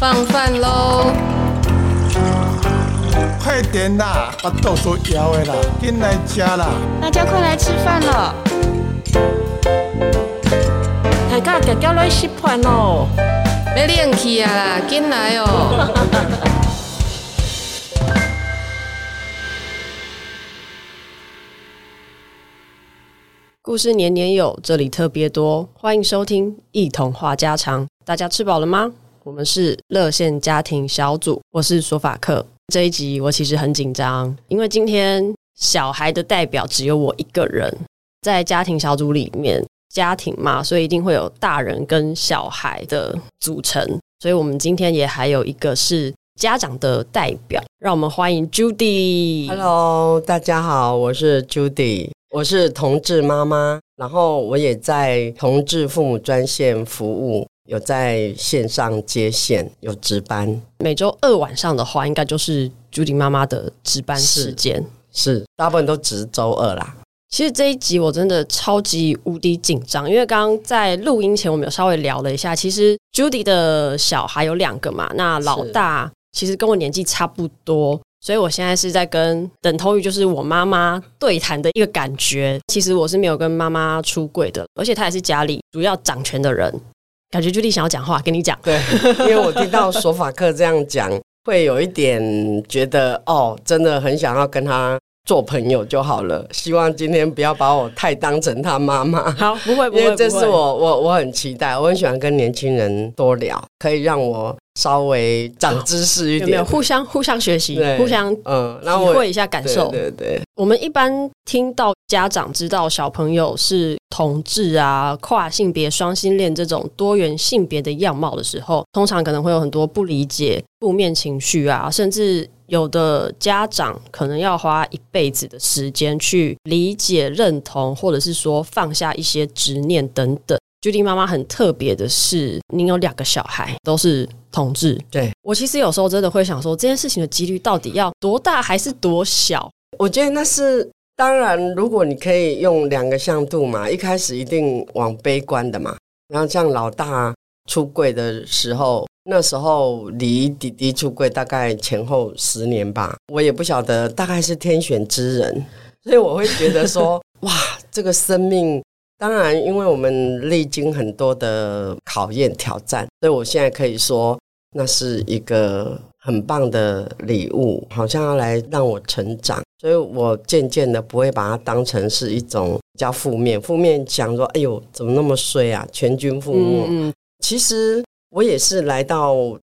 放饭喽！快点啦，把豆腐摇的啦，进来吃啦！大家快来吃饭了！大家脚脚来吃饭哦！要冷气啊啦，进来哦！故事年年有，这里特别多，欢迎收听一同话家常。大家吃饱了吗？我们是热线家庭小组，我是索法克。这一集我其实很紧张，因为今天小孩的代表只有我一个人，在家庭小组里面，家庭嘛，所以一定会有大人跟小孩的组成。所以我们今天也还有一个是家长的代表，让我们欢迎 Judy。Hello，大家好，我是 Judy。我是同志妈妈，然后我也在同志父母专线服务，有在线上接线，有值班。每周二晚上的话，应该就是 Judy 妈妈的值班时间。是，是，大部分都值周二啦。其实这一集我真的超级无敌紧张，因为刚刚在录音前我们有稍微聊了一下，其实 Judy 的小孩有两个嘛，那老大其实跟我年纪差不多。所以我现在是在跟等同于就是我妈妈对谈的一个感觉。其实我是没有跟妈妈出柜的，而且她也是家里主要掌权的人。感觉 Judy 想要讲话，跟你讲。对，因为我听到索法克这样讲，会有一点觉得哦，真的很想要跟他做朋友就好了。希望今天不要把我太当成他妈妈。好，不会，不会，因为这是我我我很期待，我很喜欢跟年轻人多聊，可以让我。稍微长知识一点，有没有互相互相学习，互相嗯，体会一下感受。对对对，我们一般听到家长知道小朋友是同志啊、跨性别、双性恋这种多元性别的样貌的时候，通常可能会有很多不理解、负面情绪啊，甚至有的家长可能要花一辈子的时间去理解、认同，或者是说放下一些执念等等。Judy 妈妈很特别的是，您有两个小孩都是同志。对，我其实有时候真的会想说，这件事情的几率到底要多大还是多小？我觉得那是当然，如果你可以用两个向度嘛，一开始一定往悲观的嘛。然后像老大出柜的时候，那时候离弟弟出柜大概前后十年吧，我也不晓得，大概是天选之人，所以我会觉得说，哇，这个生命。当然，因为我们历经很多的考验挑战，所以我现在可以说，那是一个很棒的礼物，好像要来让我成长。所以我渐渐的不会把它当成是一种比较负面，负面想说，哎呦，怎么那么衰啊，全军覆没。嗯，其实我也是来到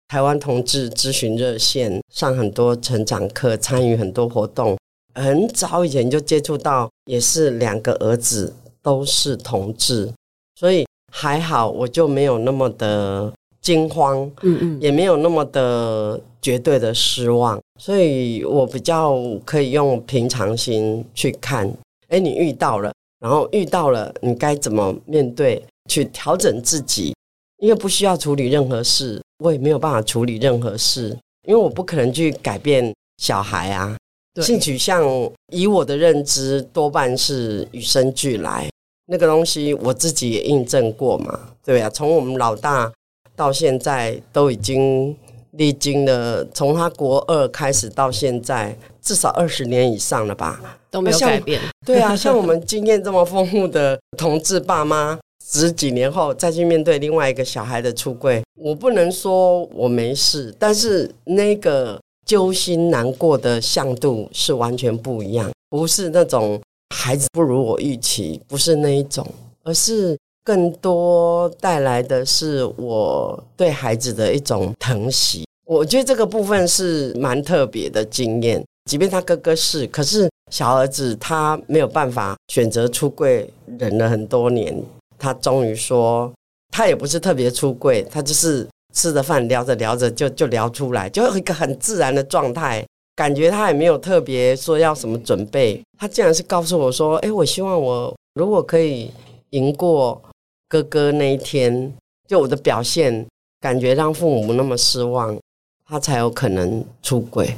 台湾同志咨询热线，上很多成长课，参与很多活动，很早以前就接触到，也是两个儿子。都是同志，所以还好，我就没有那么的惊慌，嗯嗯，也没有那么的绝对的失望，所以我比较可以用平常心去看。哎，你遇到了，然后遇到了，你该怎么面对？去调整自己，因为不需要处理任何事，我也没有办法处理任何事，因为我不可能去改变小孩啊。性取向，以我的认知，多半是与生俱来。那个东西我自己也印证过嘛，对呀、啊，从我们老大到现在都已经历经了，从他国二开始到现在，至少二十年以上了吧，都没有改变。对啊，像我们经验这么丰富的同志爸妈，十几年后再去面对另外一个小孩的出柜，我不能说我没事，但是那个揪心难过的向度是完全不一样，不是那种。孩子不如我预期，不是那一种，而是更多带来的是我对孩子的一种疼惜。我觉得这个部分是蛮特别的经验。即便他哥哥是，可是小儿子他没有办法选择出柜，忍了很多年，他终于说，他也不是特别出柜，他就是吃着饭聊着聊着就就聊出来，就有一个很自然的状态。感觉他也没有特别说要什么准备，他竟然是告诉我说：“诶，我希望我如果可以赢过哥哥那一天，就我的表现感觉让父母不那么失望，他才有可能出柜。”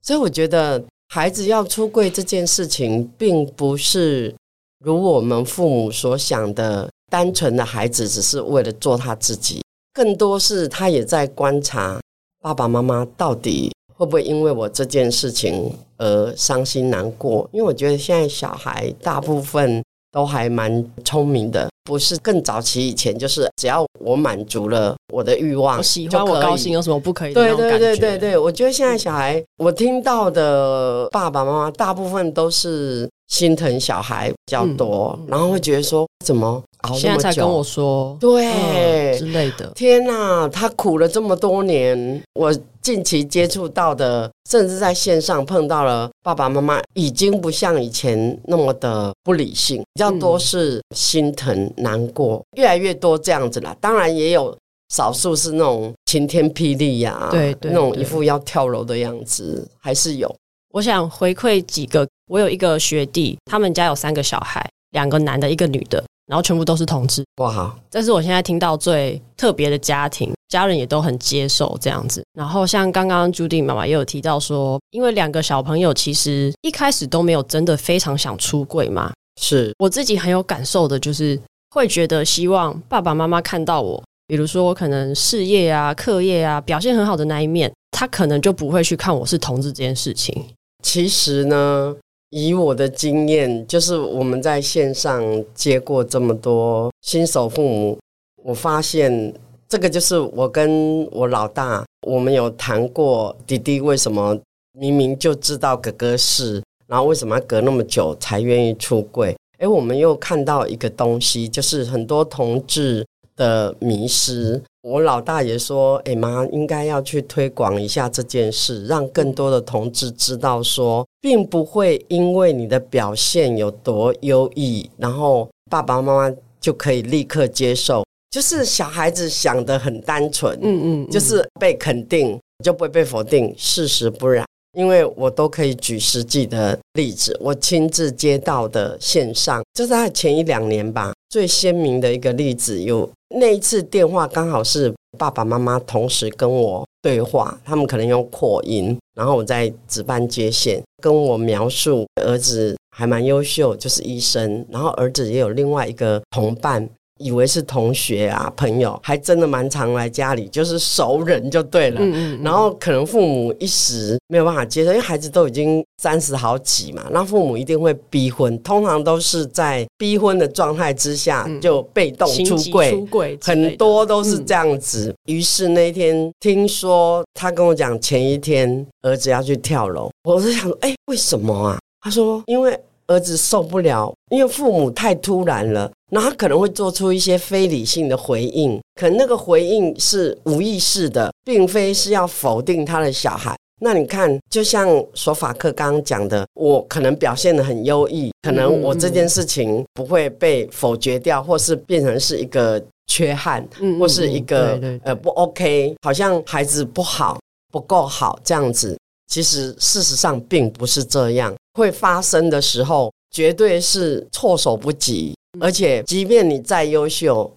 所以我觉得孩子要出柜这件事情，并不是如我们父母所想的单纯的孩子只是为了做他自己，更多是他也在观察爸爸妈妈到底会不会因为我这件事情而伤心难过。因为我觉得现在小孩大部分都还蛮聪明的，不是更早期以前就是只要我满足了我的欲望，我喜欢我高兴，有什么不可以的？对对对对对，我觉得现在小孩，我听到的爸爸妈妈大部分都是心疼小孩比较多，嗯、然后会觉得说怎么现在才跟我说对、嗯、之类的。天哪，他苦了这么多年，我近期接触到的，甚至在线上碰到了爸爸妈妈，已经不像以前那么的不理性，比较多是心疼难过，越来越多这样子啦。当然也有少数是那种晴天霹雳呀、啊，对，对对，那种一副要跳楼的样子，还是有。我想回馈几个，我有一个学弟，他们家有三个小孩，两个男的，一个女的，然后全部都是同志。哇，这是我现在听到最特别的家庭，家人也都很接受这样子。然后像刚刚朱迪妈妈也有提到说，因为两个小朋友其实一开始都没有真的非常想出柜嘛，是我自己很有感受的，就是会觉得希望爸爸妈妈看到我，比如说我可能事业啊、课业啊表现很好的那一面，他可能就不会去看我是同志这件事情。其实呢，以我的经验，就是我们在线上接过这么多新手父母，我发现这个就是我跟我老大，我们有谈过弟弟为什么明明就知道哥哥是，然后为什么要隔那么久才愿意出柜？诶，我们又看到一个东西，就是很多同志的迷失。我老大爷说：“哎妈，应该要去推广一下这件事，让更多的同志知道说，并不会因为你的表现有多优异，然后爸爸妈妈就可以立刻接受。就是小孩子想的很单纯，嗯嗯，嗯，就是被肯定就不会被否定。事实不然，因为我都可以举实际的例子，我亲自接到的线上，就在前一两年吧，最鲜明的一个例子有。”那一次电话刚好是爸爸妈妈同时跟我对话，他们可能用扩音，然后我在值班接线，跟我描述儿子还蛮优秀，就是医生，然后儿子也有另外一个同伴。以为是同学啊，朋友还真的蛮常来家里，就是熟人就对了。嗯嗯嗯。然后可能父母一时没有办法接受，因为孩子都已经三十好几嘛，那父母一定会逼婚，通常都是在逼婚的状态之下就被动出柜，出柜很多都是这样子。于是那天听说他跟我讲，前一天儿子要去跳楼，我就想说，哎，为什么啊？他说因为。儿子受不了，因为父母太突然了，那他可能会做出一些非理性的回应，可能那个回应是无意识的，并非是要否定他的小孩。那你看，就像索法克刚刚讲的，我可能表现得很优异，可能我这件事情不会被否决掉，或是变成是一个缺憾，或是一个呃不 OK，好像孩子不好，不够好这样子。其实事实上并不是这样。会发生的时候，绝对是措手不及，而且即便你再优秀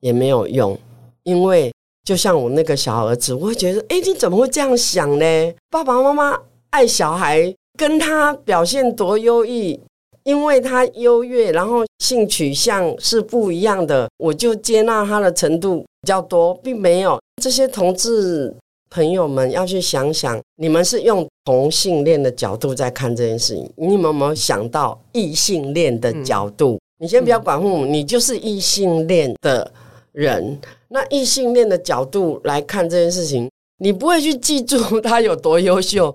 也没有用，因为就像我那个小儿子，我会觉得，哎，你怎么会这样想呢？爸爸妈妈爱小孩，跟他表现多优异，因为他优越，然后性取向是不一样的，我就接纳他的程度比较多，并没有这些同志。朋友们要去想想，你们是用同性恋的角度在看这件事情，你们有没有想到异性恋的角度？嗯、你先不要管父母，你就是异性恋的人，那异性恋的角度来看这件事情，你不会去记住他有多优秀，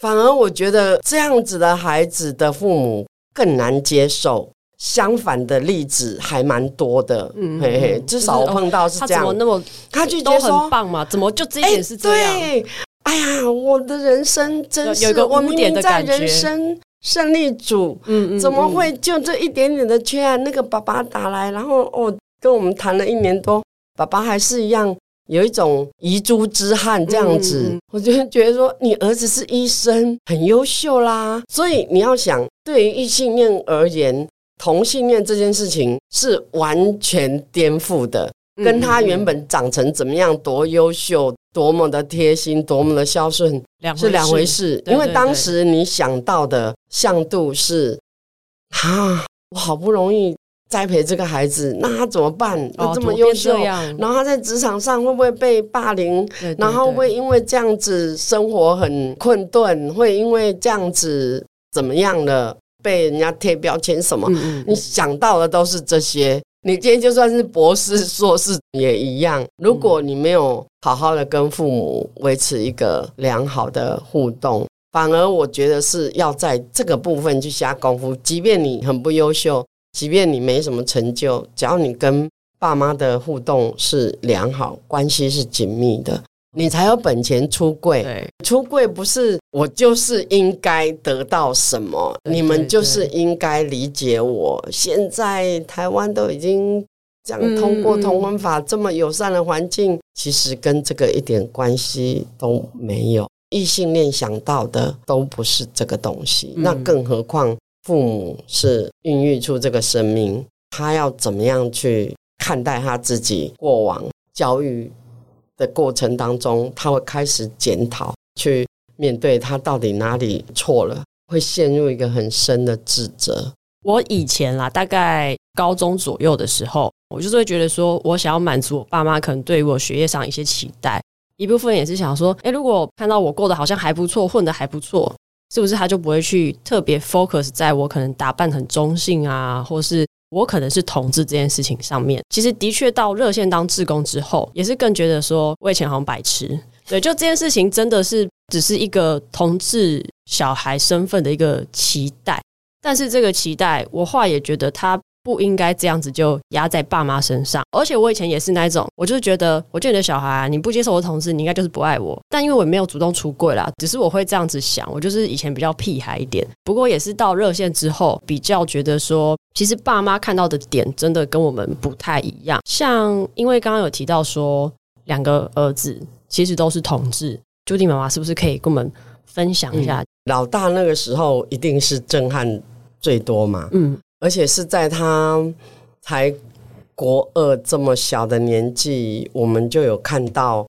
反而我觉得这样子的孩子的父母更难接受。相反的例子还蛮多的，嗯，嘿嘿，至少我碰到是这样。他怎么那么，他就都很棒嘛？怎么就这一点是这样？对，哎呀，我的人生真是有个污点的感觉。胜利组，嗯嗯，怎么会就这一点点的缺憾？那个爸爸打来，然后哦，跟我们谈了一年多，爸爸还是一样有一种遗珠之憾这样子。我就觉得说，你儿子是医生，很优秀啦。所以你要想，对于异性恋而言。同性恋这件事情是完全颠覆的，跟他原本长成怎么样，多优秀，多么的贴心，多么的孝顺，是两回事。因为当时你想到的向度是，啊，我好不容易栽培这个孩子，那他怎么办？哦、他这么优秀，然后他在职场上会不会被霸凌？然后会因为这样子生活很困顿？会因为这样子怎么样了？被人家贴标签什么？嗯嗯，你想到的都是这些。你今天就算是博士、硕士也一样。如果你没有好好的跟父母维持一个良好的互动，反而我觉得是要在这个部分去下功夫。即便你很不优秀，即便你没什么成就，只要你跟爸妈的互动是良好，关系是紧密的。你才有本钱出柜。对，出柜不是我就是应该得到什么，对对对，你们就是应该理解我。现在台湾都已经这样通过同婚法，这么友善的环境，其实跟这个一点关系都没有。异性恋想到的都不是这个东西，嗯、那更何况父母是孕育出这个生命，他要怎么样去看待他自己过往教育的过程当中，他会开始检讨，去面对他到底哪里错了，会陷入一个很深的自责。我以前啦，大概高中左右的时候，我就是会觉得说，我想要满足我爸妈可能对于我学业上一些期待，一部分也是想说，诶，如果看到我过得好像还不错，混得还不错，是不是他就不会去特别 focus 在我可能打扮很中性啊，或是。我可能是同志这件事情上面，其实的确到热线当志工之后，也是更觉得说，我以前好像白痴。对，就这件事情真的是只是一个同志小孩身份的一个期待，但是这个期待，我话也觉得他。不应该这样子就压在爸妈身上，而且我以前也是那种，我就是觉得，我觉得你的小孩啊，你不接受我的同志，你应该就是不爱我。但因为我也没有主动出柜啦，只是我会这样子想，我就是以前比较屁孩一点。不过也是到热线之后，比较觉得说，其实爸妈看到的点真的跟我们不太一样。像因为刚刚有提到说，两个儿子其实都是同志，Judy 妈妈是不是可以跟我们分享一下？老大那个时候一定是震撼最多嘛？嗯。而且是在他才国二这么小的年纪，我们就有看到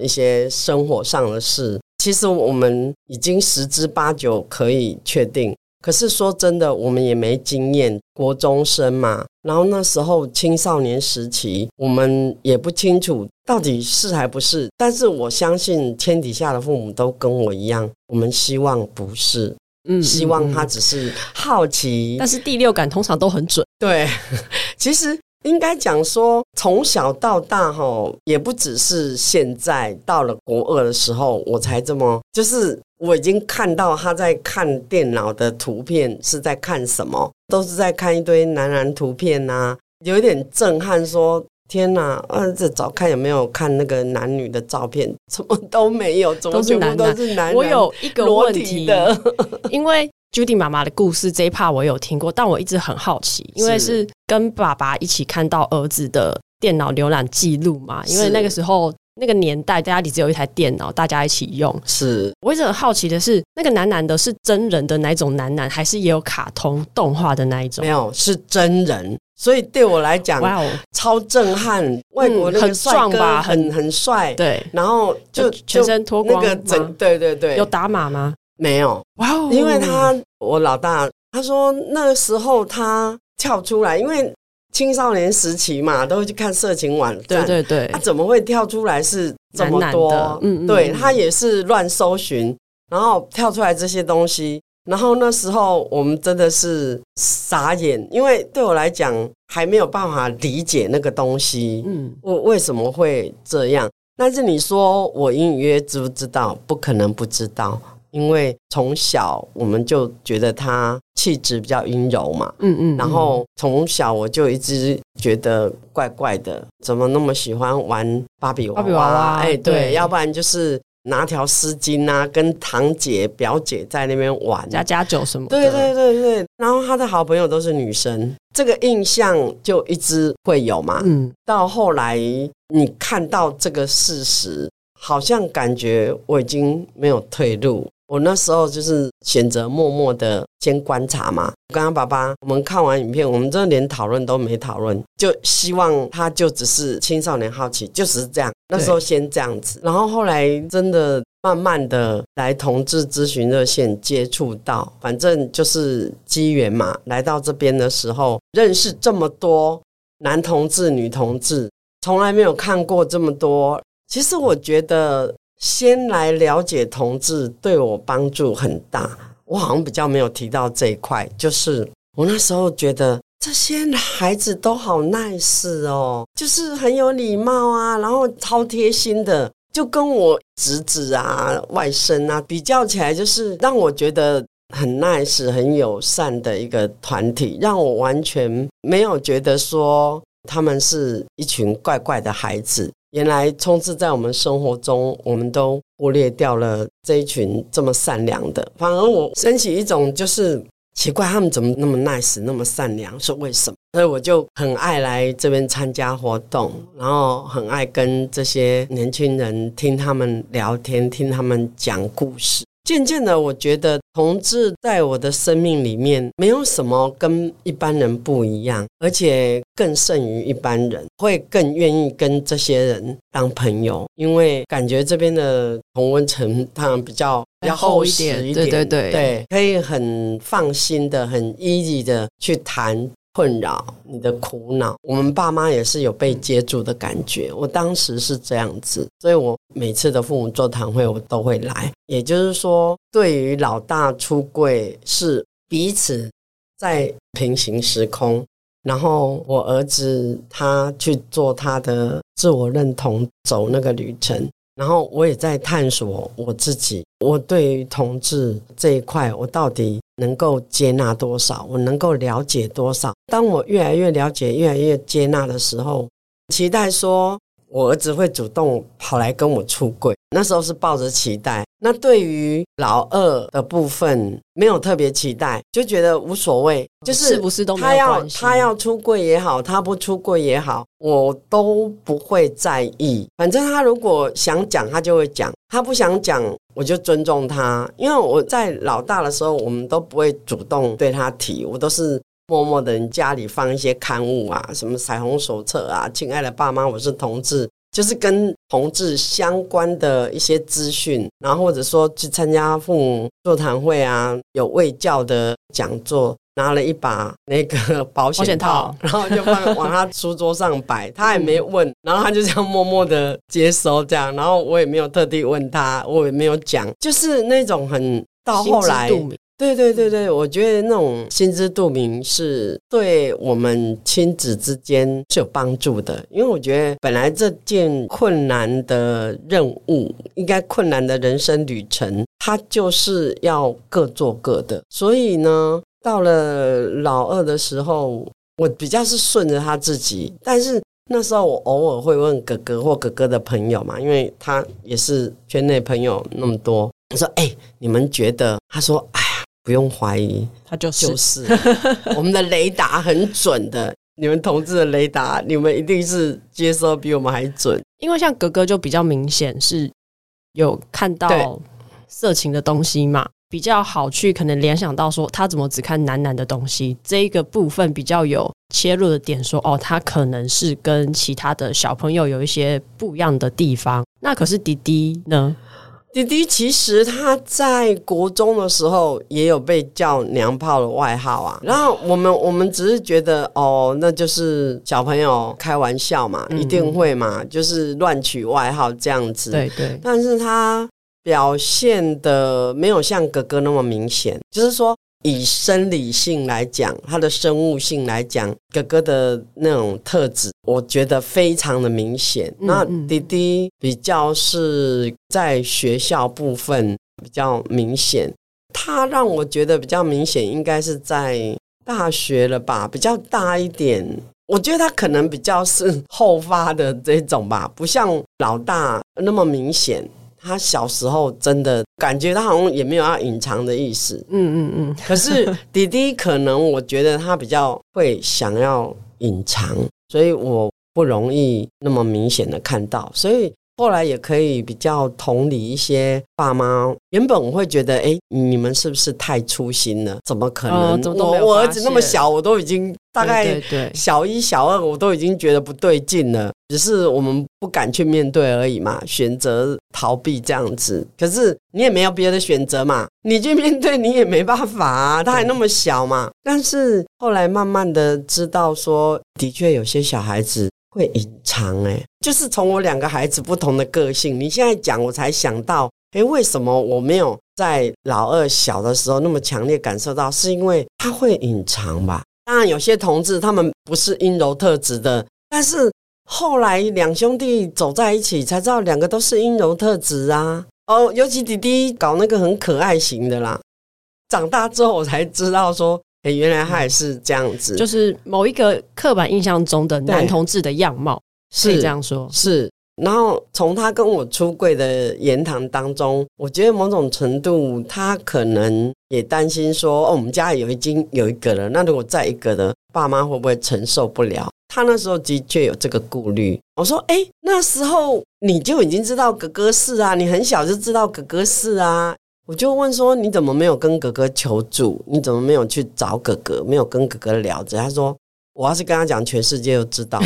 一些生活上的事。其实我们已经十之八九可以确定，可是说真的，我们也没经验。国中生嘛，然后那时候青少年时期，我们也不清楚到底是还不是。但是我相信天底下的父母都跟我一样，我们希望不是。嗯，希望他只是好奇，但是第六感通常都很准。对，其实应该讲说，从小到大哈，也不只是现在到了国二的时候，我才这么，就是我已经看到他在看电脑的图片是在看什么，都是在看一堆男男图片呐、啊，有一点震撼说。天呐，啊，这找看有没有看那个男女的照片，怎么都没有，怎么全部都是男男。我有一个问题的，因为 Judy 妈妈的故事这一 part 我有听过，但我一直很好奇，因为是跟爸爸一起看到儿子的电脑浏览记录嘛，因为那个时候那个年代家里只有一台电脑，大家一起用。是我一直很好奇的是，那个男男的是真人的那种男男，还是也有卡通动画的那一种？没有，是真人。所以对我来讲，哇哦，超震撼！外国那个帅哥很很帅，对，然后就全身脱光，那个整对对对，有打码吗？没有，哇哦！因为他我老大他说那个时候他跳出来，因为青少年时期嘛，都会去看色情网站，对对对，他怎么会跳出来是这么多？嗯，对他也是乱搜寻，然后跳出来这些东西。然后那时候我们真的是傻眼，因为对我来讲还没有办法理解那个东西，嗯，我为什么会这样？但是你说我隐隐约知不知道？不可能不知道，因为从小我们就觉得他气质比较阴柔嘛，嗯嗯，然后从小我就一直觉得怪怪的，怎么那么喜欢玩芭比娃娃？哎，对，要不然就是。拿条丝巾啊，跟堂姐、表姐在那边玩，家家酒什么的。对对对对，然后他的好朋友都是女生，这个印象就一直会有嘛。嗯，到后来你看到这个事实，好像感觉我已经没有退路。我那时候就是选择默默的先观察嘛。我跟他爸爸，我们看完影片，我们真的连讨论都没讨论，就希望他就只是青少年好奇，就只是这样。那时候先这样子，然后后来真的慢慢的来同志咨询热线接触到，反正就是机缘嘛。来到这边的时候，认识这么多男同志、女同志，从来没有看过这么多。其实我觉得，先来了解同志对我帮助很大。我好像比较没有提到这一块，就是我那时候觉得这些孩子都好 nice 哦，就是很有礼貌啊，然后超贴心的。就跟我侄子啊、外甥啊比较起来，就是让我觉得很 nice、很友善的一个团体，让我完全没有觉得说他们是一群怪怪的孩子。原来充斥在我们生活中，我们都忽略掉了这一群这么善良的，反而我升起一种就是。奇怪，他们怎么那么 nice，那么善良？是为什么？所以我就很爱来这边参加活动，然后很爱跟这些年轻人听他们聊天，听他们讲故事。渐渐的，我觉得同志在我的生命里面没有什么跟一般人不一样，而且更胜于一般人，会更愿意跟这些人当朋友，因为感觉这边的同温层当然比较比较厚实一点，一点，对对对，对，可以很放心的、很 easy 的去谈。困扰你的苦恼，我们爸妈也是有被接住的感觉。我当时是这样子，所以我每次的父母座谈会我都会来。也就是说，对于老大出柜是彼此在平行时空，然后我儿子他去做他的自我认同，走那个旅程。然后我也在探索我自己，我对于同志这一块，我到底能够接纳多少？我能够了解多少？当我越来越了解、越来越接纳的时候，期待说。我儿子会主动跑来跟我出轨，那时候是抱着期待。那对于老二的部分，没有特别期待，就觉得无所谓，就是是不是都？他要他要出柜也好，他不出柜也好，我都不会在意。反正他如果想讲，他就会讲；他不想讲，我就尊重他。因为我在老大的时候，我们都不会主动对他提，我都是。默默的，你家里放一些刊物啊，什么彩虹手册啊，亲爱的爸妈，我是同志，就是跟同志相关的一些资讯，然后或者说去参加父母座谈会啊，有卫教的讲座，拿了一把那个保险套，然后就放往他书桌上摆，他也没问，然后他就这样默默的接收这样，然后我也没有特地问他，我也没有讲，就是那种很到后来。对对对对，我觉得那种心知肚明是对我们亲子之间是有帮助的，因为我觉得本来这件困难的任务，应该困难的人生旅程，它就是要各做各的。所以呢，到了老二的时候，我比较是顺着他自己，但是那时候我偶尔会问哥哥或哥哥的朋友嘛，因为他也是圈内朋友那么多，我说：“哎，你们觉得？”他说：“哎。”不用怀疑，他就是，就是 我们的雷达很准的。你们同志的雷达，你们一定是接收比我们还准。因为像格格就比较明显是有看到色情的东西嘛，比较好去可能联想到说他怎么只看男男的东西，这一个部分比较有切入的点说，说哦，他可能是跟其他的小朋友有一些不一样的地方。那可是弟弟呢？弟弟其实他在国中的时候也有被叫娘炮的外号啊，然后我们我们只是觉得哦，那就是小朋友开玩笑嘛，一定会嘛，就是乱取外号这样子。对对，但是他表现的没有像哥哥那么明显，就是说。以生理性来讲，他的生物性来讲，哥哥的那种特质，我觉得非常的明显。嗯嗯。那弟弟比较是在学校部分比较明显，他让我觉得比较明显，应该是在大学了吧，比较大一点。我觉得他可能比较是后发的这种吧，不像老大那么明显。他小时候真的感觉他好像也没有要隐藏的意思，嗯嗯嗯。可是弟弟可能我觉得他比较会想要隐藏，所以我不容易那么明显的看到，所以后来也可以比较同理一些爸妈。原本我会觉得，哎，你们是不是太粗心了？怎么可能？哦、我我儿子那么小，我都已经大概小一小二，我都已经觉得不对劲了。只是我们不敢去面对而已嘛，选择逃避这样子。可是你也没有别的选择嘛，你去面对你也没办法啊，他还那么小嘛。但是后来慢慢的知道说，的确有些小孩子会隐藏，哎，就是从我两个孩子不同的个性，你现在讲我才想到，哎，为什么我没有在老二小的时候那么强烈感受到？是因为他会隐藏吧？当然有些同志他们不是阴柔特质的，但是。后来两兄弟走在一起，才知道两个都是阴柔特质啊！哦，尤其弟弟搞那个很可爱型的啦。长大之后我才知道说，哎，原来他也是这样子，就是某一个刻板印象中的男同志的样貌，是这样说。是，然后从他跟我出柜的言谈当中，我觉得某种程度他可能也担心说，哦，我们家里有已经有一个了，那如果再一个的，爸妈会不会承受不了？他那时候的确有这个顾虑。我说：“哎，那时候你就已经知道哥哥是啊，你很小就知道哥哥是啊。”我就问说：“你怎么没有跟哥哥求助？你怎么没有去找哥哥？没有跟哥哥聊着？”他说：“我要是跟他讲，全世界都知道。”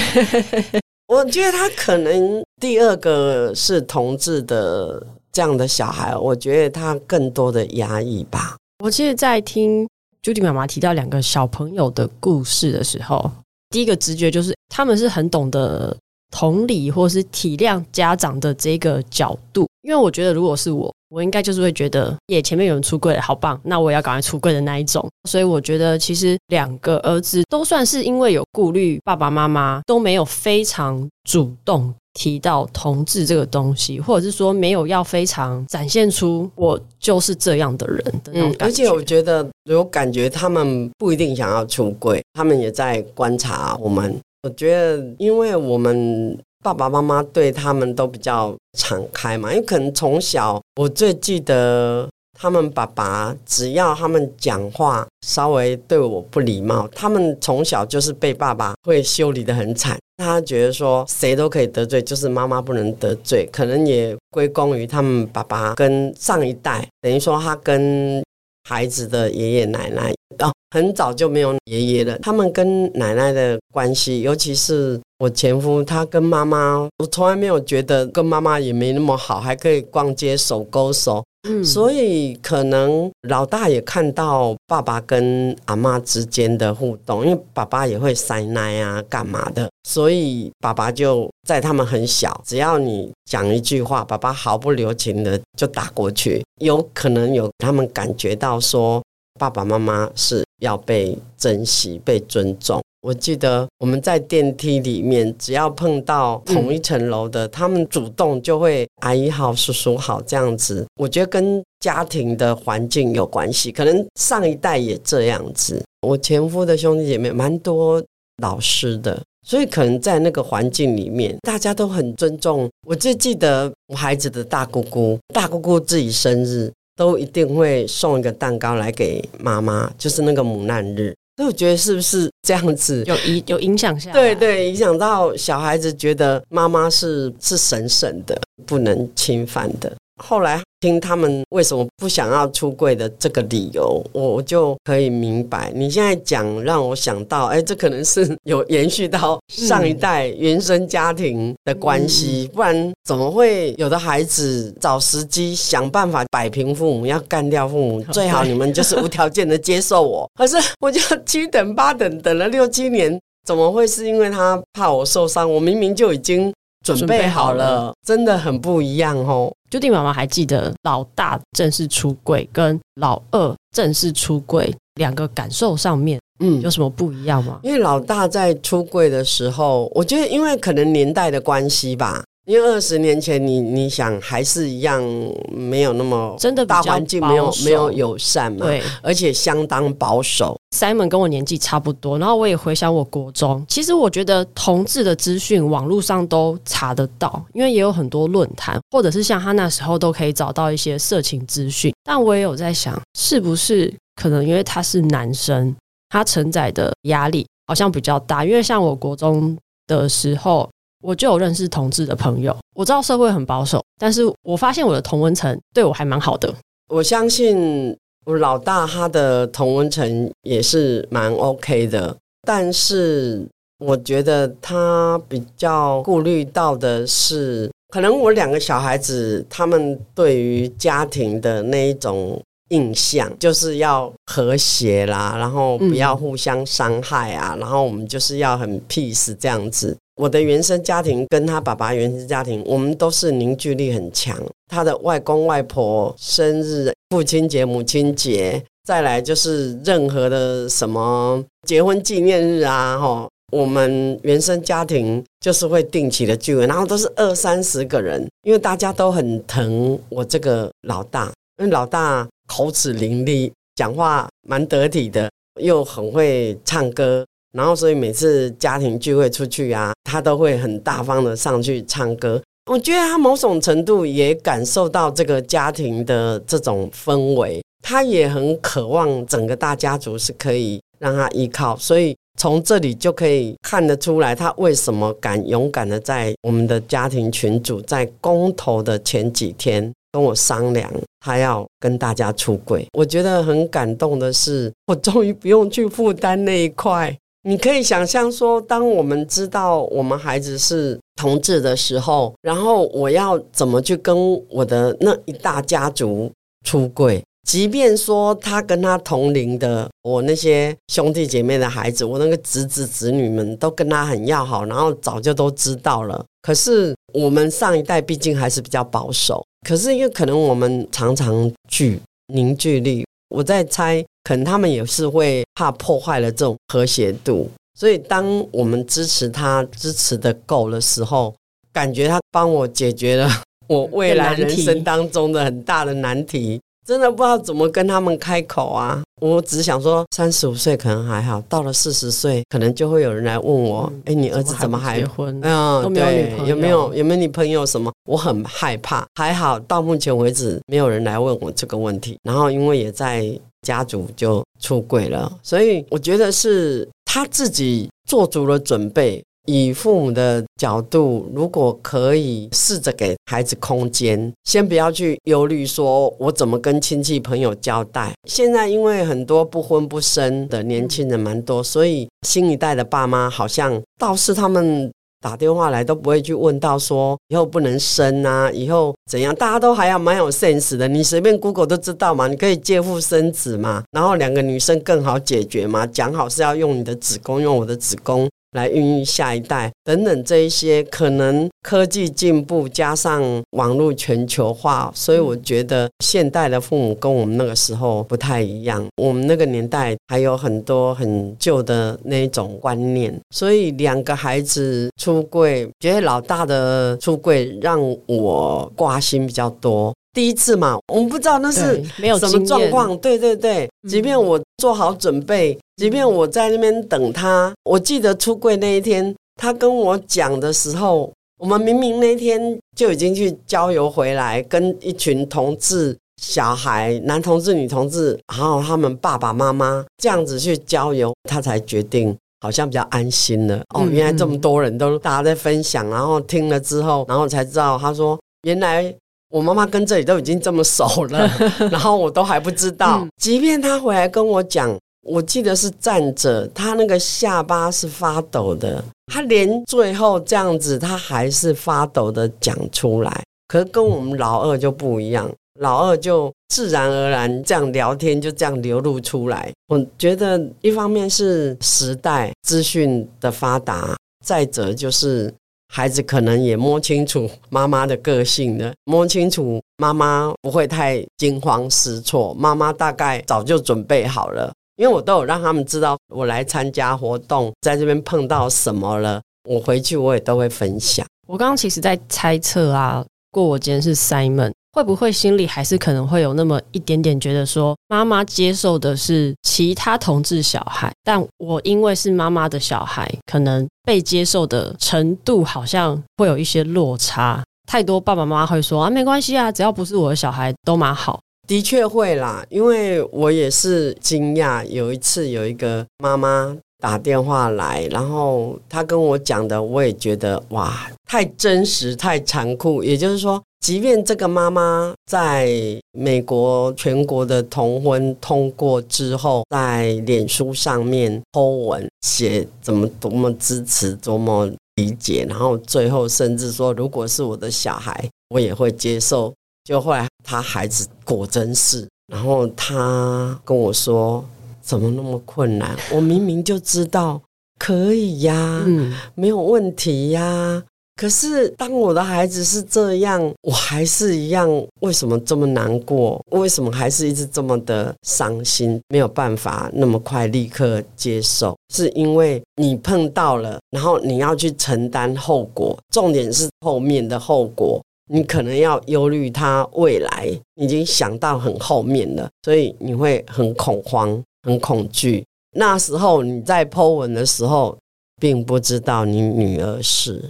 我觉得他可能第二个是同志的这样的小孩，我觉得他更多的压抑吧。我记得在听 Judy 妈妈提到两个小朋友的故事的时候。第一个直觉就是他们是很懂得同理或是体谅家长的这个角度，因为我觉得如果是我，我应该就是会觉得耶，前面有人出柜，好棒，那我也要赶快出柜的那一种。所以我觉得其实两个儿子都算是因为有顾虑，爸爸妈妈都没有非常主动。提到同志这个东西，或者是说没有要非常展现出我就是这样的人的那种感觉。嗯，而且我觉得有感觉，他们不一定想要出柜，他们也在观察我们。我觉得，因为我们爸爸妈妈对他们都比较敞开嘛，因为可能从小我最记得。他们爸爸只要他们讲话稍微对我不礼貌，他们从小就是被爸爸会修理的很惨。他觉得说谁都可以得罪，就是妈妈不能得罪，可能也归功于他们爸爸跟上一代，等于说他跟孩子的爷爷奶奶哦，很早就没有爷爷了。他们跟奶奶的关系，尤其是我前夫，他跟妈妈，我从来没有觉得跟妈妈也没那么好，还可以逛街手勾手。嗯，所以可能老大也看到爸爸跟阿妈之间的互动，因为爸爸也会塞奶啊，干嘛的，所以爸爸就在他们很小，只要你讲一句话，爸爸毫不留情的就打过去。有可能有他们感觉到说，爸爸妈妈是要被珍惜、被尊重。我记得我们在电梯里面，只要碰到同一层楼的，他们主动就会阿姨好、叔叔好这样子。我觉得跟家庭的环境有关系，可能上一代也这样子。我前夫的兄弟姐妹蛮多老师的，所以可能在那个环境里面，大家都很尊重。我就记得我孩子的大姑姑，大姑姑自己生日都一定会送一个蛋糕来给妈妈，就是那个母难日。所以我觉得是不是这样子有影有影响下？对对，影响到小孩子觉得妈妈是是神圣的，不能侵犯的。后来听他们为什么不想要出柜的这个理由，我就可以明白。你现在讲让我想到，哎，这可能是有延续到上一代原生家庭的关系，不然怎么会有的孩子找时机想办法摆平父母，要干掉父母，最好你们就是无条件的接受我。可是我就七等八等等了六七年，怎么会是因为他怕我受伤？我明明就已经。准备好了，真的很不一样哦。Judy 妈妈还记得老大正式出柜跟老二正式出柜两个感受上面，嗯，有什么不一样吗？因为老大在出柜的时候，我觉得因为可能年代的关系吧。因为二十年前你，你你想还是一样没有那么真的大环境没有没有友善嘛，对，而且相当保守。Simon 跟我年纪差不多，然后我也回想我国中，其实我觉得同志的资讯网络上都查得到，因为也有很多论坛，或者是像他那时候都可以找到一些色情资讯。但我也有在想，是不是可能因为他是男生，他承载的压力好像比较大，因为像我国中的时候。我就有认识同志的朋友，我知道社会很保守，但是我发现我的同温层对我还蛮好的。我相信我老大他的同温层也是蛮 OK 的，但是我觉得他比较顾虑到的是，可能我两个小孩子他们对于家庭的那一种印象，就是要和谐啦，然后不要互相伤害啊，然后我们就是要很 peace 这样子。我的原生家庭跟他爸爸原生家庭，我们都是凝聚力很强。他的外公外婆生日、父亲节、母亲节，再来就是任何的什么结婚纪念日啊，哈，我们原生家庭就是会定期的聚会，然后都是二三十个人，因为大家都很疼我这个老大，因为老大口齿伶俐，讲话蛮得体的，又很会唱歌。然后，所以每次家庭聚会出去啊，他都会很大方的上去唱歌。我觉得他某种程度也感受到这个家庭的这种氛围，他也很渴望整个大家族是可以让他依靠。所以从这里就可以看得出来，他为什么敢勇敢的在我们的家庭群组，在公投的前几天跟我商量，他要跟大家出柜。我觉得很感动的是，我终于不用去负担那一块。你可以想象说，当我们知道我们孩子是同志的时候，然后我要怎么去跟我的那一大家族出柜？即便说他跟他同龄的我那些兄弟姐妹的孩子，我那个侄子侄女们都跟他很要好，然后早就都知道了。可是我们上一代毕竟还是比较保守，可是因为可能我们常常聚凝聚力，我在猜。可能他们也是会怕破坏了这种和谐度，所以当我们支持他支持的够的时候，感觉他帮我解决了 我未来人生当中的很大的难题。真的不知道怎么跟他们开口啊！我只想说，三十五岁可能还好，到了四十岁，可能就会有人来问我：“哎、嗯，你儿子怎么还结婚？嗯，都没有女朋友，有没有有没有女朋友什么？”我很害怕。还好到目前为止，没有人来问我这个问题。然后因为也在家族就出柜了，所以我觉得是他自己做足了准备。以父母的角度，如果可以试着给孩子空间，先不要去忧虑说我怎么跟亲戚朋友交代。现在因为很多不婚不生的年轻人蛮多，所以新一代的爸妈好像倒是他们打电话来都不会去问到说以后不能生啊，以后怎样，大家都还要蛮有 sense 的。你随便 Google 都知道嘛，你可以借腹生子嘛，然后两个女生更好解决嘛，讲好是要用你的子宫，用我的子宫。来孕育下一代等等，这一些可能科技进步加上网络全球化，所以我觉得现代的父母跟我们那个时候不太一样。我们那个年代还有很多很旧的那一种观念，所以两个孩子出柜，觉得老大的出柜让我挂心比较多。第一次嘛，我们不知道那是没有什么状况。对对对，即便我做好准备，即便我在那边等他，我记得出柜那一天，他跟我讲的时候，我们明明那天就已经去郊游回来，跟一群同志小孩，男同志、女同志，然后他们爸爸妈妈这样子去郊游，他才决定好像比较安心了。哦，原来这么多人都大家在分享，然后听了之后，然后才知道，他说原来。我妈妈跟这里都已经这么熟了，然后我都还不知道。即便他回来跟我讲，我记得是站着，她那个下巴是发抖的，她连最后这样子，她还是发抖的讲出来。可是跟我们老二就不一样，老二就自然而然这样聊天，就这样流露出来。我觉得一方面是时代资讯的发达，再者就是。孩子可能也摸清楚妈妈的个性了，摸清楚妈妈不会太惊慌失措，妈妈大概早就准备好了。因为我都有让他们知道我来参加活动，在这边碰到什么了，我回去我也都会分享。我刚刚其实在猜测啊，过我今天是 Simon。会不会心里还是可能会有那么一点点觉得说，妈妈接受的是其他同志小孩，但我因为是妈妈的小孩，可能被接受的程度好像会有一些落差。太多爸爸妈妈会说啊，没关系啊，只要不是我的小孩都蛮好。的确会啦，因为我也是惊讶，有一次有一个妈妈。打电话来，然后她跟我讲的，我也觉得哇，太真实，太残酷。也就是说，即便这个妈妈在美国全国的同婚通过之后，在脸书上面 po 文写怎么多么支持，多么理解，然后最后甚至说，如果是我的小孩，我也会接受。就后来他孩子果真是，然后他跟我说。怎么那么困难？我明明就知道可以呀，嗯，没有问题呀。可是当我的孩子是这样，我还是一样。为什么这么难过？为什么还是一直这么的伤心？没有办法那么快立刻接受，是因为你碰到了，然后你要去承担后果。重点是后面的后果，你可能要忧虑他未来，已经想到很后面了，所以你会很恐慌。很恐惧。那时候你在 Po 文的时候，并不知道你女儿是，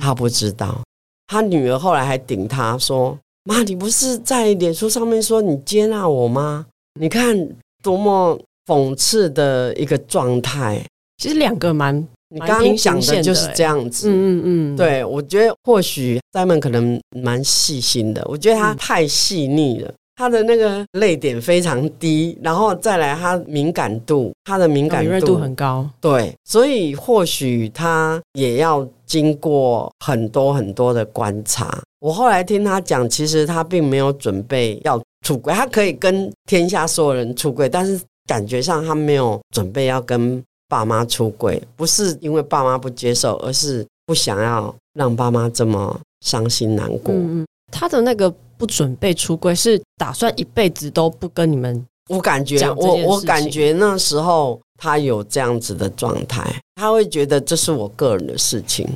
他不知道。他女儿后来还顶他说：“妈，你不是在脸书上面说你接纳我吗？你看多么讽刺的一个状态。”其实两个蛮，你刚刚讲的就是这样子。嗯嗯嗯，对，我觉得或许 Simon 可能蛮细心的，我觉得他太细腻了。他的那个泪点非常低，然后再来他敏感度，他的敏感度，很高，对，所以或许他也要经过很多很多的观察。我后来听他讲，其实他并没有准备要出轨，他可以跟天下所有人出轨，但是感觉上他没有准备要跟爸妈出轨，不是因为爸妈不接受，而是不想要让爸妈这么伤心难过。嗯，他的那个。不准备出柜，是打算一辈子都不跟你们。我感觉，我我感觉那时候他有这样子的状态，他会觉得这是我个人的事情，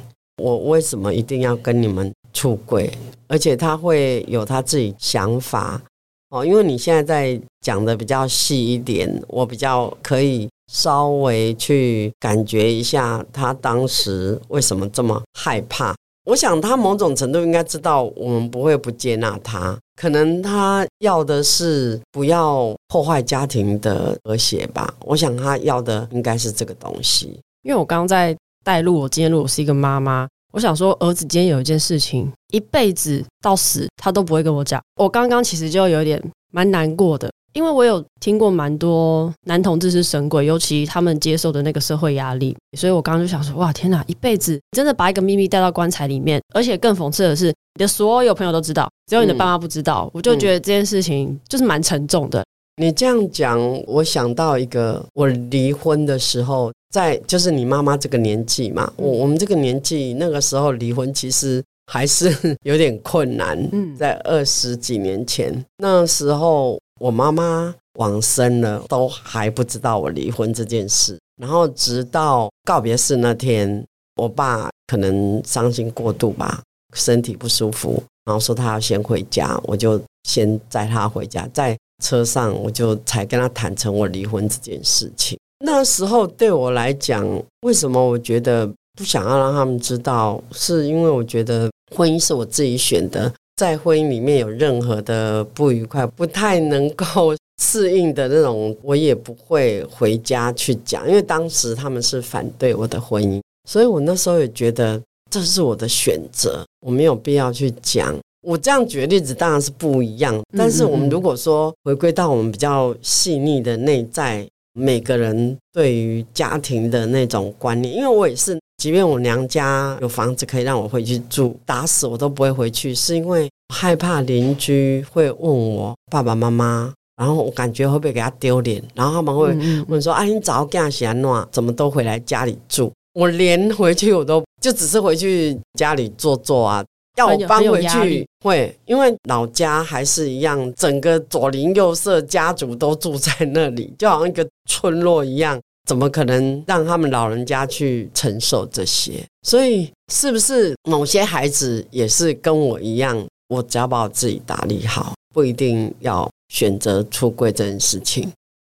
我为什么一定要跟你们出轨？而且他会有他自己想法哦。因为你现在在讲的比较细一点，我比较可以稍微去感觉一下他当时为什么这么害怕。我想他某种程度应该知道我们不会不接纳他，可能他要的是不要破坏家庭的和谐吧。我想他要的应该是这个东西。因为我刚刚在带路，我今天如果是一个妈妈，我想说儿子今天有一件事情，一辈子到死他都不会跟我讲。我刚刚其实就有点蛮难过的。因为我有听过蛮多男同志是神鬼，尤其他们接受的那个社会压力，所以我刚刚就想说，哇，天哪，一辈子真的把一个秘密带到棺材里面，而且更讽刺的是，你的所有朋友都知道，只有你的爸妈不知道，嗯、我就觉得这件事情就是蛮沉重的。你这样讲，我想到一个，我离婚的时候，在就是你妈妈这个年纪嘛，我我们这个年纪那个时候离婚，其实还是 有点困难。嗯，在二十几年前那时候。我妈妈往生了，都还不知道我离婚这件事。然后直到告别式那天，我爸可能伤心过度吧，身体不舒服，然后说他要先回家，我就先载他回家。在车上，我就才跟他坦诚我离婚这件事情。那时候对我来讲，为什么我觉得不想要让他们知道？是因为我觉得婚姻是我自己选的。在婚姻里面有任何的不愉快，不太能够 适应的那种，我也不会回家去讲，因为当时他们是反对我的婚姻，所以我那时候也觉得这是我的选择，我没有必要去讲。我这样举的例子当然是不一样，但是我们如果说回归到我们比较细腻的内在，每个人对于家庭的那种观念，因为我也是。即便我娘家有房子可以让我回去住，打死我都不会回去，是因为害怕邻居会问我爸爸妈妈，然后我感觉会不会给他丢脸，然后他们会问说：“啊，你早干啥呢？怎么都回来家里住？”我连回去我都就只是回去家里坐坐啊，要我搬回去会，因为老家还是一样，整个左邻右舍家族都住在那里，就好像一个村落一样。怎么可能让他们老人家去承受这些？所以，是不是某些孩子也是跟我一样？我只要把我自己打理好，不一定要选择出柜这件事情。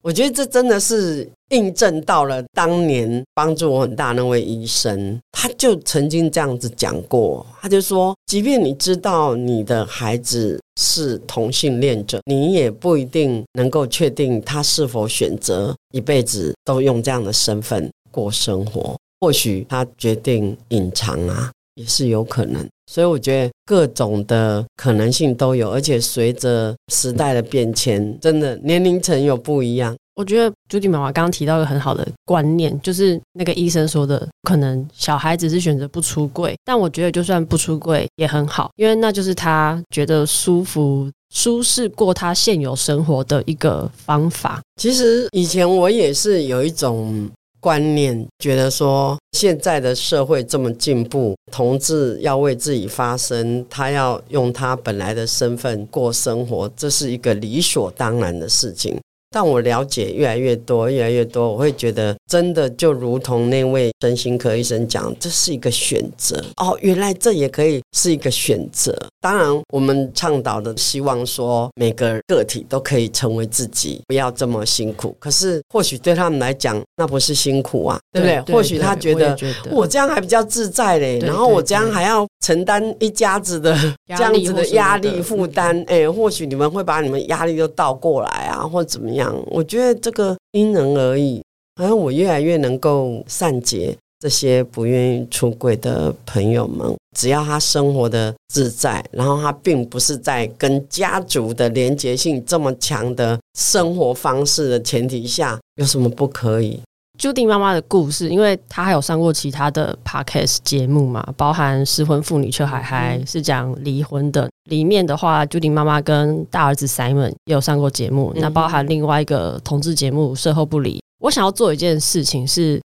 我觉得这真的是印证到了当年帮助我很大那位医生，他就曾经这样子讲过，他就说，即便你知道你的孩子是同性恋者，你也不一定能够确定他是否选择一辈子都用这样的身份过生活。或许他决定隐藏啊，也是有可能。所以我觉得各种的可能性都有，而且随着时代的变迁，真的年龄层有不一样。我觉得朱迪妈妈刚刚提到一个很好的观念，就是那个医生说的，可能小孩子是选择不出柜，但我觉得就算不出柜也很好，因为那就是他觉得舒服、舒适过他现有生活的一个方法。其实以前我也是有一种。观念觉得说，现在的社会这么进步，同志要为自己发声，他要用他本来的身份过生活，这是一个理所当然的事情。但我了解越来越多，越来越多，我会觉得真的就如同那位身心科医生讲，这是一个选择哦，原来这也可以是一个选择。当然，我们倡导的希望说每个个体都可以成为自己，不要这么辛苦。可是或许对他们来讲，那不是辛苦啊，对不对？或许他觉得，我这样还比较自在嘞，然后我这样还要承担一家子的这样子的压力负担，哎，或许你们会把你们压力都倒过来啊，或者怎么样。我觉得这个因人而异，好像我越来越能够善解这些不愿意出轨的朋友们，只要他生活的自在，然后他并不是在跟家族的连结性这么强的生活方式的前提下，有什么不可以？朱迪妈妈的故事，因为她还有上过其他的 podcast 节目嘛，包含失婚妇女邱海海是讲离婚的。里面的话，朱迪妈妈跟大儿子 Simon 也有上过节目。那包含另外一个同志节目《射后不理》。我想要做一件事情是，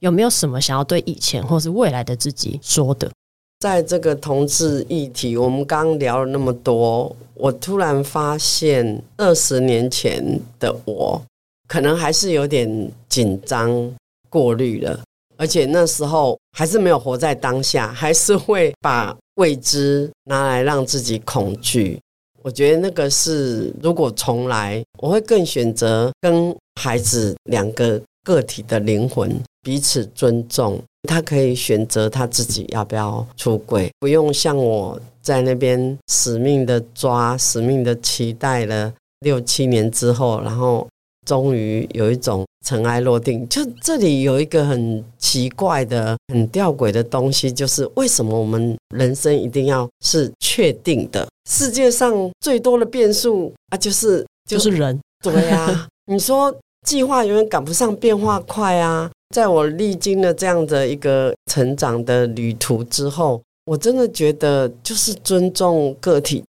有没有什么想要对以前或是未来的自己说的？在这个同志议题，我们刚聊了那么多，我突然发现，二十年前的我。可能还是有点紧张过滤了，而且那时候还是没有活在当下，还是会把未知拿来让自己恐惧。我觉得那个是，如果重来，我会更选择跟孩子两个个体的灵魂彼此尊重，他可以选择他自己要不要出柜，不用像我在那边死命的抓、死命的期待了六七年之后，然后。终于有一种尘埃落定，就这里有一个很奇怪的、很吊诡的东西，就是为什么我们人生一定要是确定的？世界上最多的变数啊，就是就，就是人。对呀，你说计划永远赶不上变化快啊！在我历经了这样的一个成长的旅途之后，我真的觉得就是尊重个体。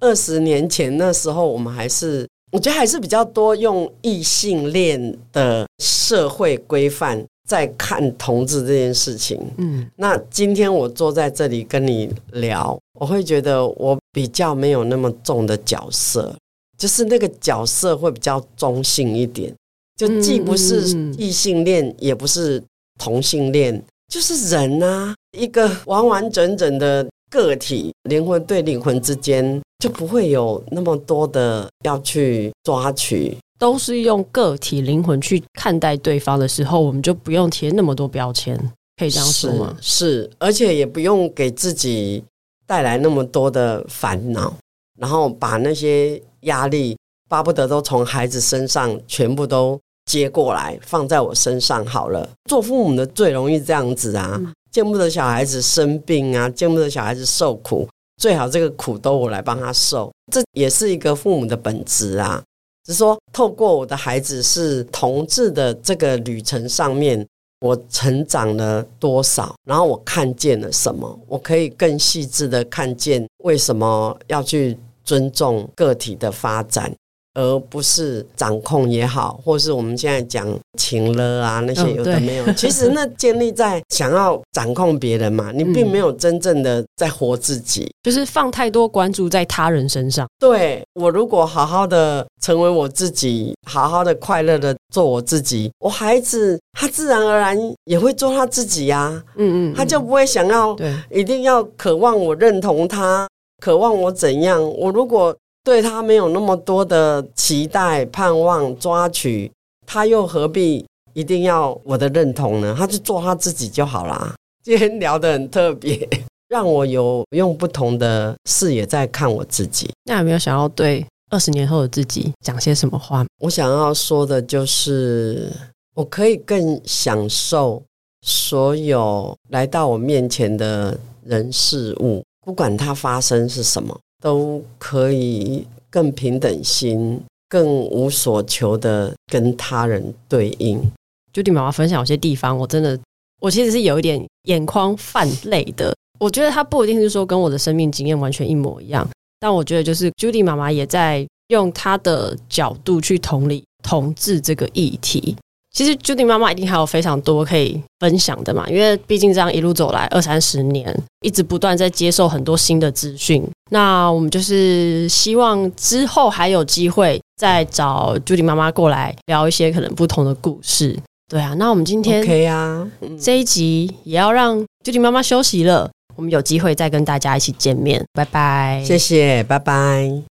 二十年前那时候，我们还是。我觉得还是比较多用异性恋的社会规范在看同志这件事情。嗯，那今天我坐在这里跟你聊，我会觉得我比较没有那么重的角色，就是那个角色会比较中性一点，就既不是异性恋，也不是同性恋，就是人啊，一个完完整整的个体，灵魂对灵魂之间。就不会有那么多的要去抓取，都是用个体灵魂去看待对方的时候，我们就不用贴那么多标签，可以这样说吗？是，是，而且也不用给自己带来那么多的烦恼，然后把那些压力巴不得都从孩子身上全部都接过来放在我身上好了。做父母的最容易这样子啊，嗯、见不得小孩子生病啊，见不得小孩子受苦。最好这个苦都我来帮他受，这也是一个父母的本质啊。只是说，透过我的孩子是同志的这个旅程上面，我成长了多少，然后我看见了什么，我可以更细致的看见为什么要去尊重个体的发展。而不是掌控也好，或是我们现在讲情了啊那些有的没有，哦、其实那建立在想要掌控别人嘛，你并没有真正的在活自己，嗯、就是放太多关注在他人身上。对，我如果好好的成为我自己，好好的快乐的做我自己，我孩子他自然而然也会做他自己呀、啊。嗯，嗯嗯，他就不会想要对，一定要渴望我认同他，渴望我怎样。我如果对他没有那么多的期待、盼望、抓取，他又何必一定要我的认同呢？他就做他自己就好啦。今天聊得很特别，让我有用不同的视野在看我自己。那有没有想要对二十年后的自己讲些什么话？我想要说的就是，我可以更享受所有来到我面前的人事物，不管它发生是什么，都可以更平等心、更无所求的跟他人对应。Judy 妈妈分享有些地方，我真的，我其实是有一点眼眶泛泪的。我觉得她不一定是说跟我的生命经验完全一模一样，但我觉得就是 Judy 妈妈也在用她的角度去同理同志这个议题。其实 Judy 妈妈一定还有非常多可以分享的嘛，因为毕竟这样一路走来二三十年，一直不断在接受很多新的资讯。那我们就是希望之后还有机会再找 Judy 妈妈过来聊一些可能不同的故事。对啊，那我们今天 OK 啊，这一集也要让 Judy 妈妈休息了。我们有机会再跟大家一起见面，拜拜，谢谢，拜拜。